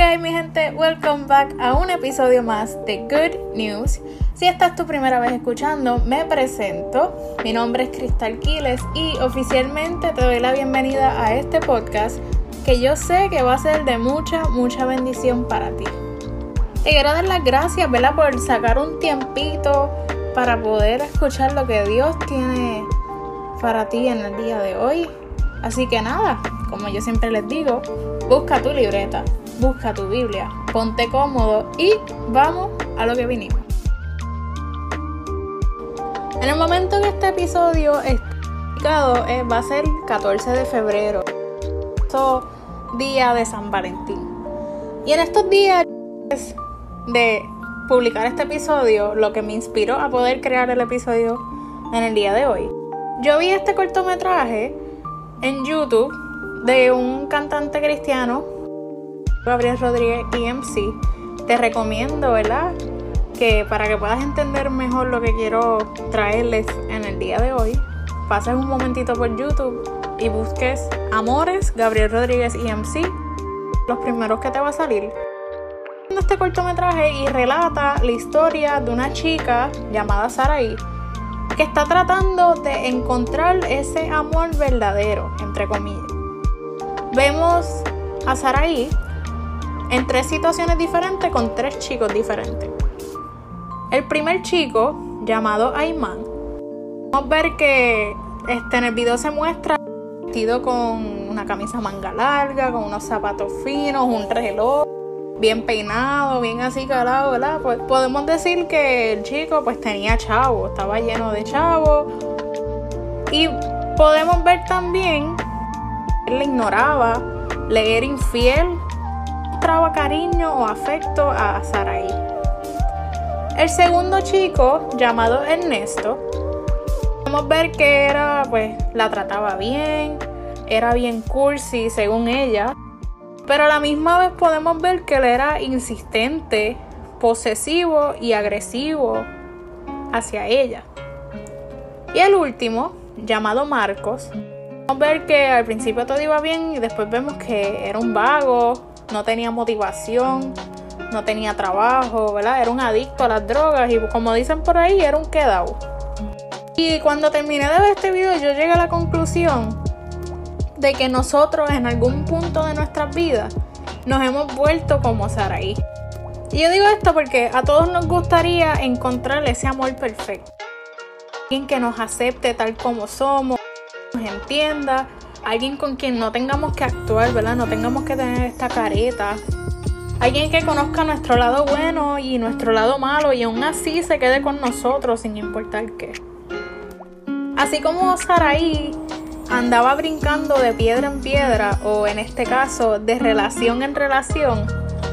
Ok, mi gente, welcome back a un episodio más de Good News. Si esta es tu primera vez escuchando, me presento. Mi nombre es Cristal Quiles y oficialmente te doy la bienvenida a este podcast que yo sé que va a ser de mucha, mucha bendición para ti. Te quiero dar las gracias, ¿verdad? Por sacar un tiempito para poder escuchar lo que Dios tiene para ti en el día de hoy. Así que nada, como yo siempre les digo, busca tu libreta, busca tu Biblia, ponte cómodo y vamos a lo que vinimos. En el momento que este episodio está publicado, eh, va a ser 14 de febrero, día de San Valentín. Y en estos días de publicar este episodio, lo que me inspiró a poder crear el episodio en el día de hoy. Yo vi este cortometraje en YouTube de un cantante cristiano, Gabriel Rodríguez EMC. Te recomiendo, ¿verdad? Que para que puedas entender mejor lo que quiero traerles en el día de hoy, pases un momentito por YouTube y busques Amores, Gabriel Rodríguez EMC, los primeros que te va a salir este cortometraje y relata la historia de una chica llamada Saraí que está tratando de encontrar ese amor verdadero, entre comillas. Vemos a Saraí en tres situaciones diferentes con tres chicos diferentes. El primer chico, llamado Ayman, a ver que este, en el video se muestra vestido con una camisa manga larga, con unos zapatos finos, un reloj bien peinado, bien así calado, ¿verdad? Pues podemos decir que el chico pues tenía chavo, estaba lleno de chavo. Y podemos ver también él le ignoraba, le era infiel, mostraba cariño o afecto a Saraí. El segundo chico, llamado Ernesto, podemos ver que era, pues, la trataba bien, era bien cursi según ella. Pero a la misma vez podemos ver que él era insistente, posesivo y agresivo hacia ella. Y el último, llamado Marcos, podemos ver que al principio todo iba bien y después vemos que era un vago, no tenía motivación, no tenía trabajo, ¿verdad? Era un adicto a las drogas y como dicen por ahí, era un quedado. Y cuando terminé de ver este video yo llegué a la conclusión de que nosotros en algún punto de nuestras vidas nos hemos vuelto como Saraí. Y yo digo esto porque a todos nos gustaría encontrar ese amor perfecto. Alguien que nos acepte tal como somos, nos entienda, alguien con quien no tengamos que actuar, ¿verdad? No tengamos que tener esta careta. Alguien que conozca nuestro lado bueno y nuestro lado malo y aún así se quede con nosotros sin importar qué. Así como Saraí andaba brincando de piedra en piedra o en este caso de relación en relación,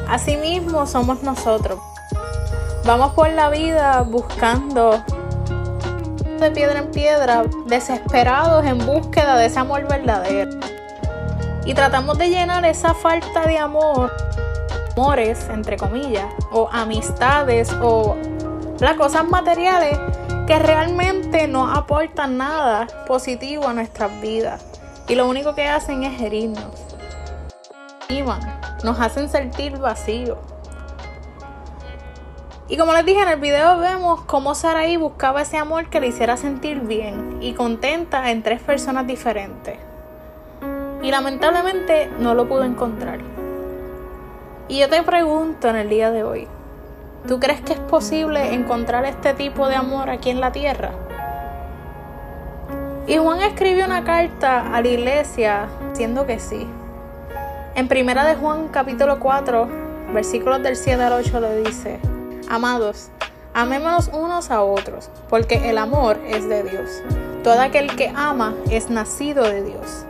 asimismo somos nosotros. Vamos por la vida buscando de piedra en piedra, desesperados en búsqueda de ese amor verdadero. Y tratamos de llenar esa falta de amor, amores, entre comillas, o amistades, o las cosas materiales que realmente no aportan nada positivo a nuestras vidas y lo único que hacen es herirnos. Nos hacen sentir vacíos. Y como les dije en el video, vemos cómo Saraí buscaba ese amor que le hiciera sentir bien y contenta en tres personas diferentes. Y lamentablemente no lo pudo encontrar. Y yo te pregunto en el día de hoy, ¿Tú crees que es posible encontrar este tipo de amor aquí en la tierra? Y Juan escribió una carta a la iglesia diciendo que sí. En primera de Juan capítulo 4, versículos del 7 al 8 le dice, Amados, amémonos unos a otros, porque el amor es de Dios. Todo aquel que ama es nacido de Dios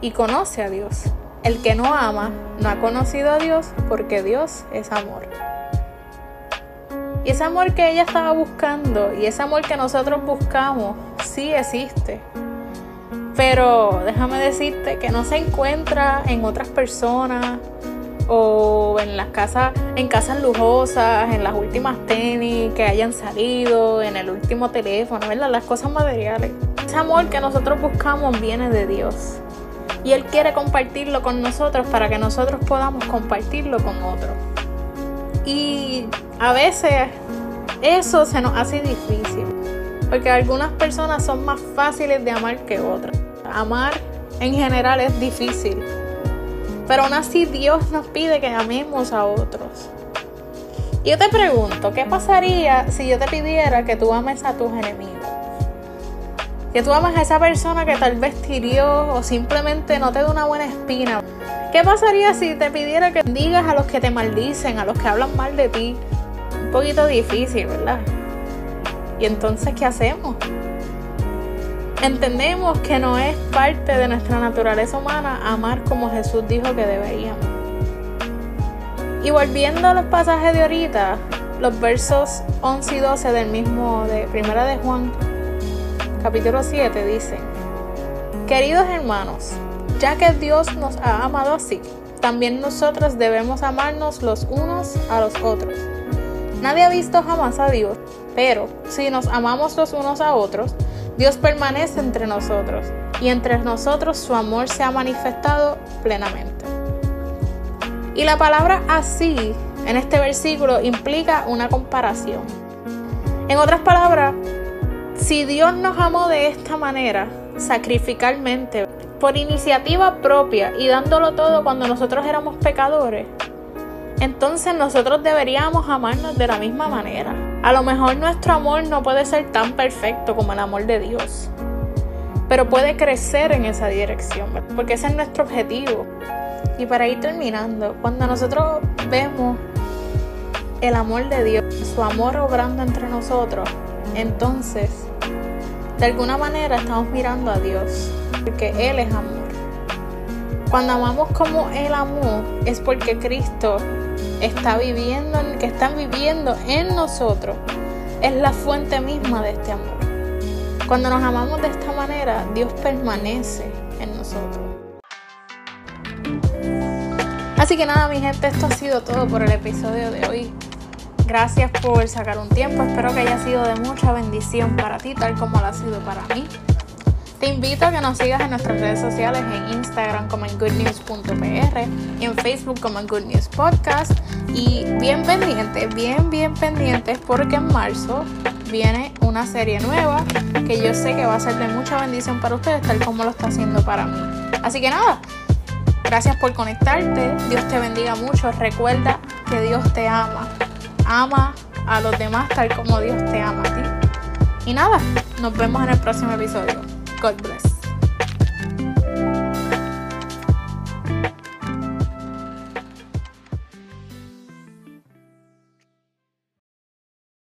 y conoce a Dios. El que no ama no ha conocido a Dios porque Dios es amor. Y ese amor que ella estaba buscando y ese amor que nosotros buscamos sí existe. Pero déjame decirte que no se encuentra en otras personas en las casas, en casas lujosas, en las últimas tenis que hayan salido, en el último teléfono, ¿verdad? Las cosas materiales. Ese amor que nosotros buscamos viene de Dios. Y Él quiere compartirlo con nosotros para que nosotros podamos compartirlo con otros. Y a veces eso se nos hace difícil. Porque algunas personas son más fáciles de amar que otras. Amar en general es difícil. Pero aún así Dios nos pide que amemos a otros. Y yo te pregunto, ¿qué pasaría si yo te pidiera que tú ames a tus enemigos? Que tú ames a esa persona que tal vez te hirió o simplemente no te da una buena espina. ¿Qué pasaría si te pidiera que digas a los que te maldicen, a los que hablan mal de ti? Un poquito difícil, ¿verdad? ¿Y entonces qué hacemos? Entendemos que no es parte de nuestra naturaleza humana amar como Jesús dijo que deberíamos. Y volviendo a los pasajes de ahorita, los versos 11 y 12 del mismo de Primera de Juan, capítulo 7, dicen, Queridos hermanos, ya que Dios nos ha amado así, también nosotros debemos amarnos los unos a los otros. Nadie ha visto jamás a Dios, pero si nos amamos los unos a otros, Dios permanece entre nosotros y entre nosotros su amor se ha manifestado plenamente. Y la palabra así en este versículo implica una comparación. En otras palabras, si Dios nos amó de esta manera, sacrificalmente, por iniciativa propia y dándolo todo cuando nosotros éramos pecadores, entonces nosotros deberíamos amarnos de la misma manera. A lo mejor nuestro amor no puede ser tan perfecto como el amor de Dios, pero puede crecer en esa dirección, porque ese es nuestro objetivo. Y para ir terminando, cuando nosotros vemos el amor de Dios, su amor obrando entre nosotros, entonces, de alguna manera estamos mirando a Dios, porque Él es amor. Cuando amamos como Él amó, es porque Cristo está viviendo, que están viviendo en nosotros, es la fuente misma de este amor. Cuando nos amamos de esta manera, Dios permanece en nosotros. Así que nada, mi gente, esto ha sido todo por el episodio de hoy. Gracias por sacar un tiempo, espero que haya sido de mucha bendición para ti, tal como lo ha sido para mí. Te invito a que nos sigas en nuestras redes sociales, en Instagram como en goodnews.pr en Facebook como en Good Podcast. Y bien pendientes, bien, bien pendientes, porque en marzo viene una serie nueva que yo sé que va a ser de mucha bendición para ustedes, tal como lo está haciendo para mí. Así que nada, gracias por conectarte, Dios te bendiga mucho, recuerda que Dios te ama, ama a los demás tal como Dios te ama a ti. Y nada, nos vemos en el próximo episodio. God bless.